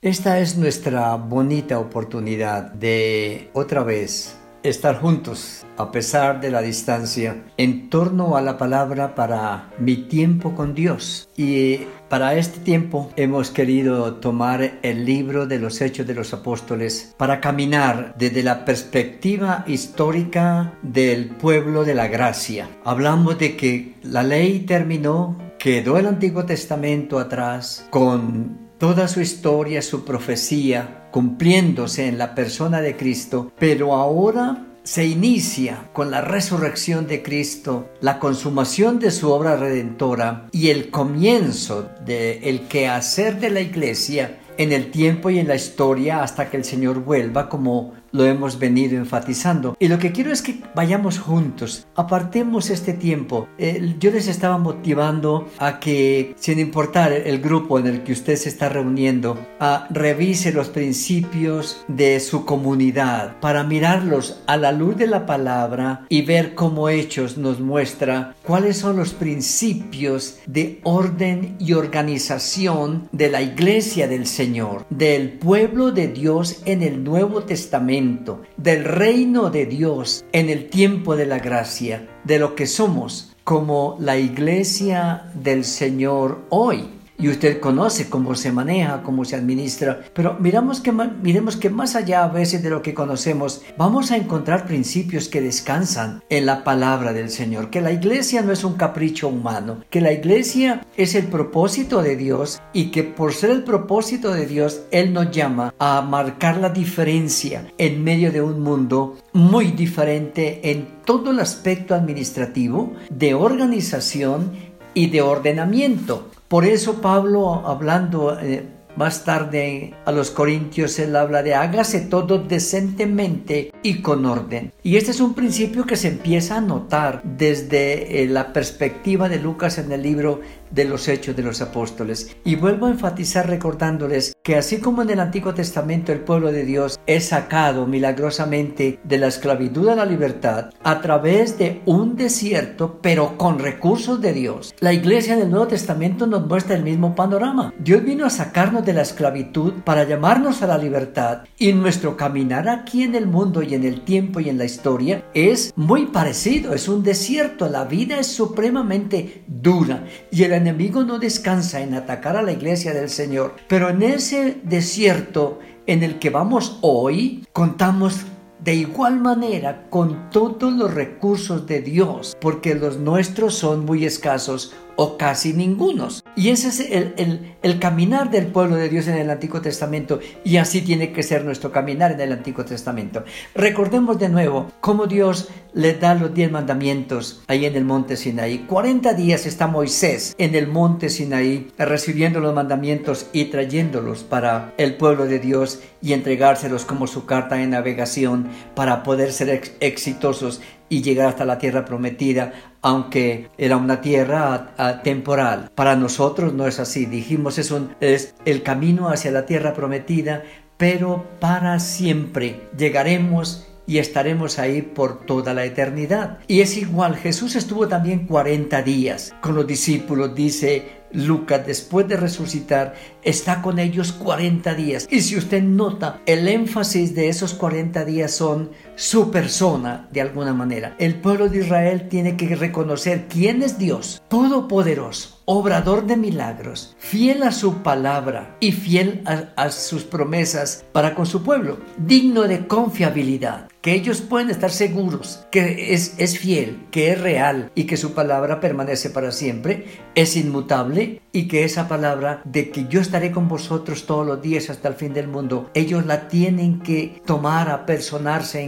Esta es nuestra bonita oportunidad de otra vez estar juntos a pesar de la distancia en torno a la palabra para mi tiempo con Dios. Y para este tiempo hemos querido tomar el libro de los Hechos de los Apóstoles para caminar desde la perspectiva histórica del pueblo de la gracia. Hablamos de que la ley terminó, quedó el Antiguo Testamento atrás con toda su historia, su profecía, cumpliéndose en la persona de Cristo, pero ahora se inicia con la resurrección de Cristo, la consumación de su obra redentora y el comienzo del el quehacer de la iglesia en el tiempo y en la historia hasta que el Señor vuelva como lo hemos venido enfatizando. Y lo que quiero es que vayamos juntos, apartemos este tiempo. yo les estaba motivando a que, sin importar el grupo en el que usted se está reuniendo, a revise los principios de su comunidad para mirarlos a la luz de la palabra y ver cómo Hechos nos muestra cuáles son los principios de orden y organización de la iglesia del Señor, del pueblo de Dios en el Nuevo Testamento del reino de Dios en el tiempo de la gracia, de lo que somos como la iglesia del Señor hoy y usted conoce cómo se maneja, cómo se administra, pero miramos que, miremos que más allá a veces de lo que conocemos, vamos a encontrar principios que descansan en la palabra del Señor, que la iglesia no es un capricho humano, que la iglesia es el propósito de Dios y que por ser el propósito de Dios, Él nos llama a marcar la diferencia en medio de un mundo muy diferente en todo el aspecto administrativo, de organización y de ordenamiento. Por eso Pablo, hablando eh, más tarde a los Corintios, él habla de hágase todo decentemente y con orden. Y este es un principio que se empieza a notar desde eh, la perspectiva de Lucas en el libro de los hechos de los apóstoles. Y vuelvo a enfatizar recordándoles que así como en el Antiguo Testamento el pueblo de Dios es sacado milagrosamente de la esclavitud a la libertad a través de un desierto, pero con recursos de Dios, la iglesia del Nuevo Testamento nos muestra el mismo panorama. Dios vino a sacarnos de la esclavitud para llamarnos a la libertad y nuestro caminar aquí en el mundo y en el tiempo y en la historia es muy parecido, es un desierto, la vida es supremamente dura y el enemigo no descansa en atacar a la iglesia del Señor. Pero en ese desierto en el que vamos hoy, contamos de igual manera con todos los recursos de Dios, porque los nuestros son muy escasos o casi ningunos. Y ese es el, el, caminar del pueblo de Dios en el Antiguo Testamento y así tiene que ser nuestro caminar en el Antiguo Testamento. Recordemos de nuevo cómo Dios le da los diez mandamientos ahí en el monte Sinaí. 40 días está Moisés en el monte Sinaí recibiendo los mandamientos y trayéndolos para el pueblo de Dios y entregárselos como su carta de navegación para poder ser exitosos y llegar hasta la tierra prometida, aunque era una tierra temporal. Para nosotros no es así. Dijimos es, es el camino hacia la tierra prometida, pero para siempre llegaremos y estaremos ahí por toda la eternidad. Y es igual, Jesús estuvo también 40 días con los discípulos, dice Lucas, después de resucitar, está con ellos 40 días. Y si usted nota, el énfasis de esos 40 días son su persona, de alguna manera. El pueblo de Israel tiene que reconocer quién es Dios, todopoderoso, obrador de milagros, fiel a su palabra y fiel a, sus promesas para con su pueblo, digno de confiabilidad que ellos pueden estar seguros que es, es fiel, que es real y que su palabra permanece para siempre, es inmutable y que esa palabra de que yo estaré con vosotros todos los días hasta el fin del mundo, ellos la tienen que tomar, a personarse,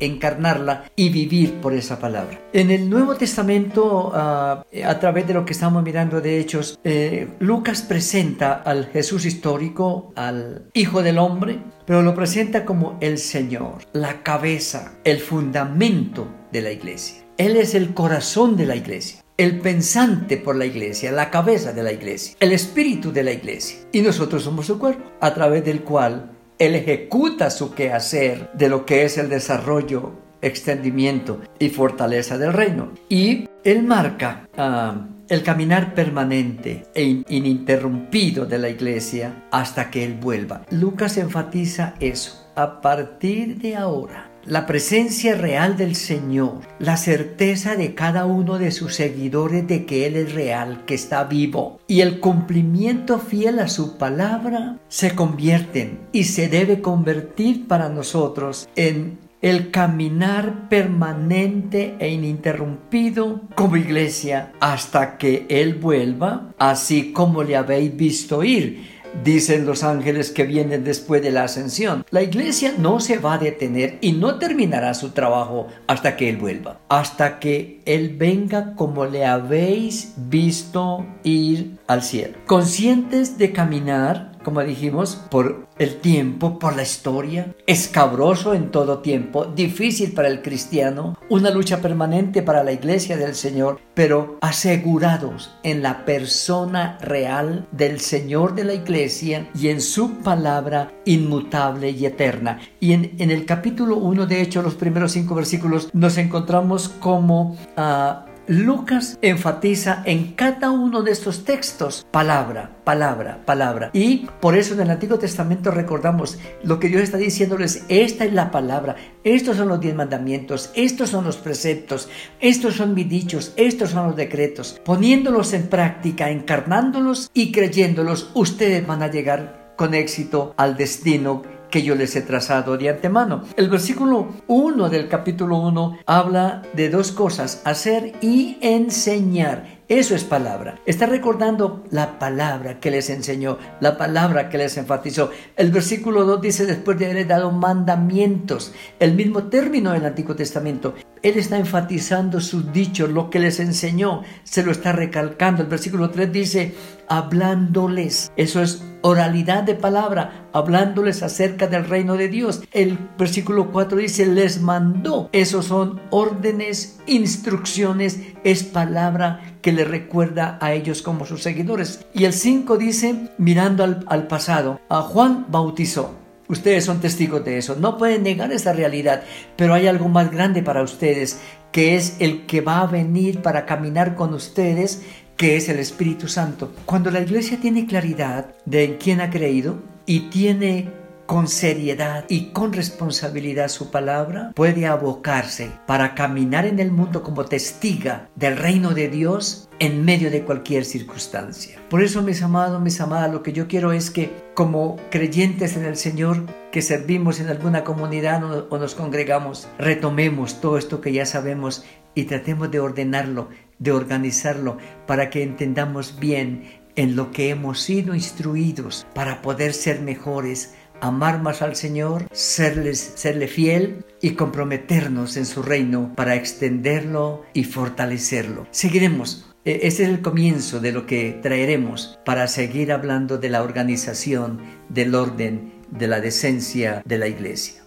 encarnarla y vivir por esa palabra. En el Nuevo Testamento, ah, a través de lo que estamos mirando de Hechos, eh, Lucas presenta al Jesús histórico, al Hijo del Hombre, pero lo presenta como el Señor, la cabeza, el fundamento de la iglesia. Él es el corazón de la iglesia el pensante por la iglesia, la cabeza de la iglesia, el espíritu de la iglesia. Y nosotros somos su cuerpo, a través del cual Él ejecuta su quehacer de lo que es el desarrollo, extendimiento y fortaleza del reino. Y Él marca ah, el caminar permanente e ininterrumpido de la iglesia hasta que Él vuelva. Lucas enfatiza eso. A partir de ahora, la presencia real del Señor, la certeza de cada uno de sus seguidores de que Él es real, que está vivo, y el cumplimiento fiel a su palabra se convierten y se debe convertir para nosotros en el caminar permanente e ininterrumpido como iglesia hasta que Él vuelva, así como le habéis visto ir dicen los ángeles que vienen después de la ascensión. La iglesia no se va a detener y no terminará su trabajo hasta que Él vuelva, hasta que Él venga como le habéis visto ir al cielo. Conscientes de caminar como dijimos, por el tiempo, por la historia, escabroso en todo tiempo, difícil para el cristiano, una lucha permanente para la iglesia del Señor, pero asegurados en la persona real del Señor de la iglesia y en su palabra inmutable y eterna. Y en, el capítulo 1, de hecho, los primeros cinco versículos, nos encontramos como... Uh, Lucas enfatiza en cada uno de estos textos palabra, palabra, palabra. Y por eso en el Antiguo Testamento recordamos lo que Dios está diciéndoles, esta es la palabra, estos son los diez mandamientos, estos son los preceptos, estos son mis dichos, estos son los decretos. Poniéndolos en práctica, encarnándolos y creyéndolos, ustedes van a llegar con éxito al destino que yo les he trazado de antemano. El versículo 1 del capítulo 1 habla de dos cosas, hacer y enseñar. Eso es palabra. Está recordando la palabra que les enseñó, la palabra que les enfatizó. El versículo 2 dice, después de haberle dado mandamientos, el mismo término del Antiguo Testamento. Él está enfatizando sus dichos, lo que les enseñó, se lo está recalcando. El versículo 3 dice, hablándoles. Eso es oralidad de palabra, hablándoles acerca del reino de Dios. El versículo 4 dice, les mandó. Esos son órdenes, instrucciones, es palabra que le recuerda a ellos como sus seguidores. Y el 5 dice, mirando al, al pasado, a Juan bautizó. Ustedes son testigos de eso. No pueden negar esa realidad, pero hay algo más grande para ustedes, que es el que va a venir para caminar con ustedes que es el Espíritu Santo. Cuando la iglesia tiene claridad de en quién ha creído y tiene con seriedad y con responsabilidad su palabra, puede abocarse para caminar en el mundo como testiga del reino de Dios en medio de cualquier circunstancia. Por eso, mis amados, mis amadas, lo que yo quiero es que como creyentes en el Señor, que servimos en alguna comunidad o nos congregamos, retomemos todo esto que ya sabemos y tratemos de ordenarlo de organizarlo para que entendamos bien en lo que hemos sido instruidos para poder ser mejores, amar más al Señor, serles, serle fiel y comprometernos en su reino para extenderlo y fortalecerlo. Seguiremos. E, ese es el comienzo de lo que traeremos para seguir hablando de la organización, del orden, de la decencia de la iglesia.